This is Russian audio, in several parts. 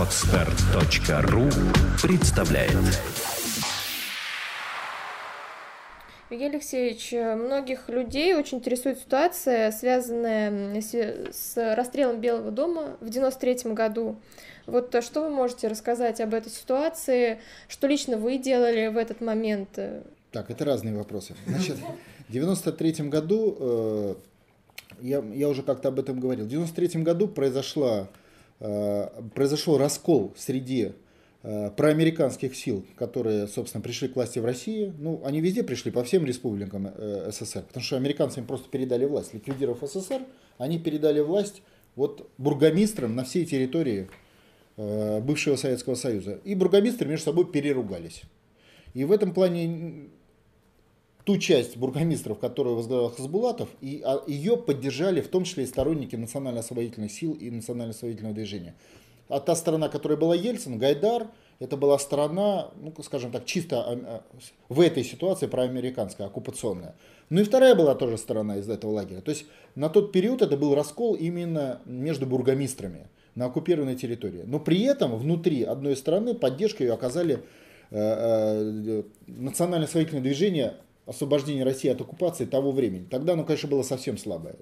Отстар.ру представляет Евгений Алексеевич, многих людей очень интересует ситуация, связанная с расстрелом Белого дома в 93 году. Вот что вы можете рассказать об этой ситуации, что лично вы делали в этот момент? Так, это разные вопросы. Значит, в 93 году, э, я, я уже как-то об этом говорил, в 93 году произошла, э, произошел раскол среди э, проамериканских сил, которые, собственно, пришли к власти в России. Ну, они везде пришли, по всем республикам э, СССР, потому что американцы им просто передали власть. Ликвидировав СССР, они передали власть вот бургомистрам на всей территории э, бывшего Советского Союза. И бургомистры между собой переругались. И в этом плане ту часть бургомистров, которую возглавлял Хасбулатов, и а, ее поддержали в том числе и сторонники национально-освободительных сил и национально-освободительного движения. А та сторона, которая была Ельцин, Гайдар, это была сторона, ну, скажем так, чисто а, а, в этой ситуации проамериканская, оккупационная. Ну и вторая была тоже сторона из этого лагеря. То есть на тот период это был раскол именно между бургомистрами на оккупированной территории. Но при этом внутри одной страны поддержку ее оказали э, э, национально-освободительное движение освобождения России от оккупации того времени. Тогда оно, конечно, было совсем слабое.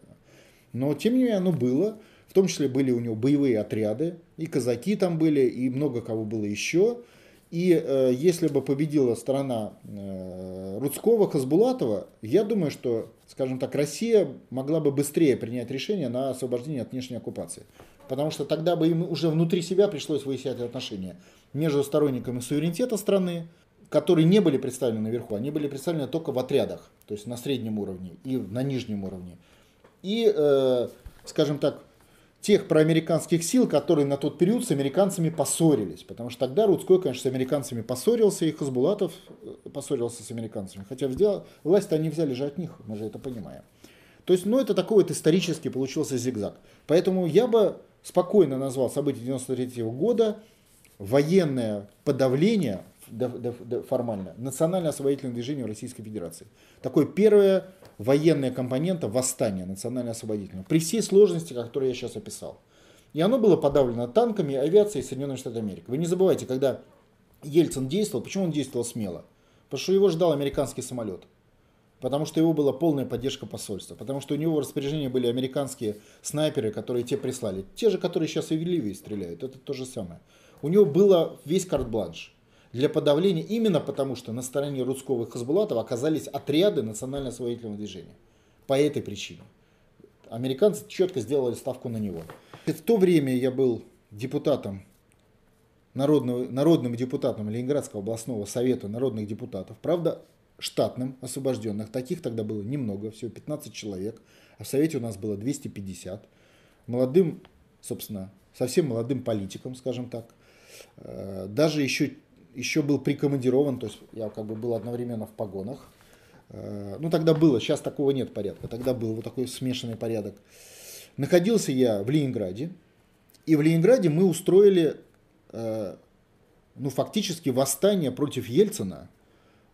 Но, тем не менее, оно было. В том числе были у него боевые отряды, и казаки там были, и много кого было еще. И э, если бы победила страна э, Рудского, Хасбулатова, я думаю, что, скажем так, Россия могла бы быстрее принять решение на освобождение от внешней оккупации. Потому что тогда бы им уже внутри себя пришлось выяснять отношения между сторонниками суверенитета страны, которые не были представлены наверху, они были представлены только в отрядах, то есть на среднем уровне и на нижнем уровне. И, э, скажем так, тех проамериканских сил, которые на тот период с американцами поссорились. Потому что тогда Рудской, конечно, с американцами поссорился, и Хасбулатов э, поссорился с американцами. Хотя власть они взяли же от них, мы же это понимаем. То есть, ну, это такой вот исторически получился зигзаг. Поэтому я бы спокойно назвал события 93 года военное подавление формально, национальное освободительное движение Российской Федерации. Такое первое военная компонента восстания национально-освободительного, при всей сложности, которую я сейчас описал. И оно было подавлено танками, авиацией Соединенных Штатов Америки. Вы не забывайте, когда Ельцин действовал, почему он действовал смело? Потому что его ждал американский самолет. Потому что его была полная поддержка посольства. Потому что у него в распоряжении были американские снайперы, которые те прислали. Те же, которые сейчас и в Ливии стреляют. Это то же самое. У него было весь карт-бланш для подавления именно потому, что на стороне Рудского и Хасбулатова оказались отряды национально-освободительного движения. По этой причине. Американцы четко сделали ставку на него. В то время я был депутатом, народного, народным депутатом Ленинградского областного совета народных депутатов. Правда, штатным, освобожденных. Таких тогда было немного, всего 15 человек. А в совете у нас было 250. Молодым, собственно, совсем молодым политиком, скажем так. Э, даже еще еще был прикомандирован, то есть я как бы был одновременно в погонах. Э, ну, тогда было, сейчас такого нет порядка, тогда был вот такой смешанный порядок. Находился я в Ленинграде, и в Ленинграде мы устроили, э, ну, фактически восстание против Ельцина,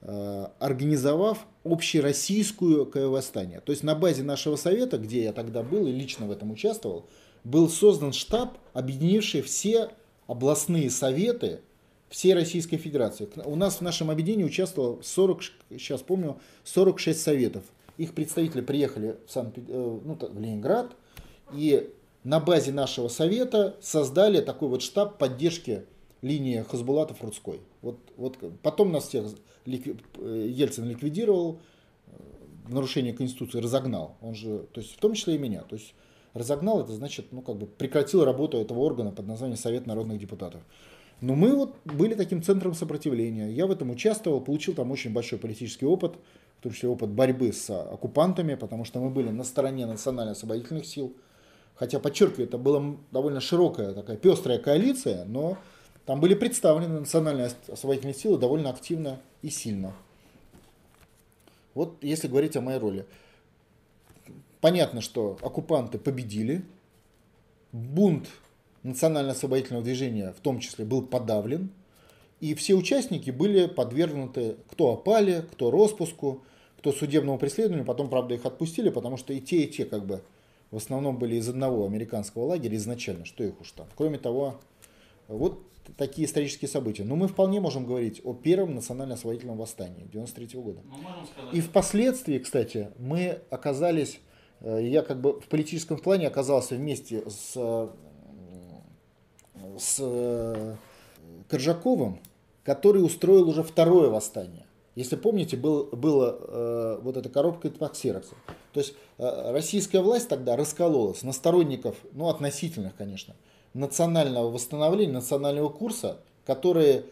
э, организовав общероссийскую восстание. То есть на базе нашего совета, где я тогда был и лично в этом участвовал, был создан штаб, объединивший все областные советы всей Российской Федерации. У нас в нашем объединении участвовало 40, сейчас помню, 46 советов. Их представители приехали в, Сан, э, ну, в Ленинград и на базе нашего совета создали такой вот штаб поддержки линии Хасбулатов-Рудской. Вот, вот потом нас всех ликви... Э, Ельцин ликвидировал, э, нарушение Конституции разогнал. Он же, то есть в том числе и меня. То есть разогнал, это значит, ну как бы прекратил работу этого органа под названием Совет народных депутатов. Но мы вот были таким центром сопротивления. Я в этом участвовал, получил там очень большой политический опыт, в том числе опыт борьбы с оккупантами, потому что мы были на стороне национально-освободительных сил. Хотя, подчеркиваю, это была довольно широкая такая пестрая коалиция, но там были представлены национальные освободительные силы довольно активно и сильно. Вот если говорить о моей роли. Понятно, что оккупанты победили, бунт национально-освободительного движения в том числе был подавлен, и все участники были подвергнуты кто опали, кто распуску, кто судебному преследованию, потом, правда, их отпустили, потому что и те, и те как бы в основном были из одного американского лагеря изначально, что их уж там. Кроме того, Вот такие исторические события. Но мы вполне можем говорить о первом национально-освободительном восстании 93 года. И впоследствии, кстати, мы оказались, э, я как бы в политическом плане оказался вместе с, с э, Коржаковым, который устроил уже второе восстание. Если помните, был, была э, вот эта коробка из-под ксерокса. То есть э, российская власть тогда раскололась на сторонников, ну относительных, конечно, национального восстановления, национального курса, которые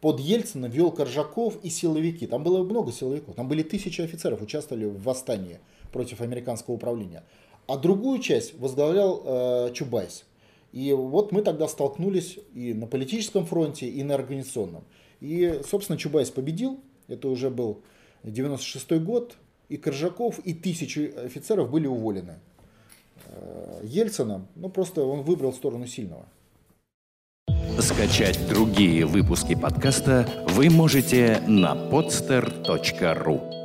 под Ельцина вел Коржаков и силовики. Там было много силовиков, там были тысячи офицеров, участвовали в восстании против американского управления. А другую часть возглавлял э, Чубайс. И вот мы тогда столкнулись и на политическом фронте, и на организационном. И, собственно, Чубайс победил, это уже был 96 год, и Коржаков, и тысячи офицеров были уволены. Э, Ельцином, ну просто он выбрал сторону сильного. Скачать другие выпуски подкаста вы можете на podster.ru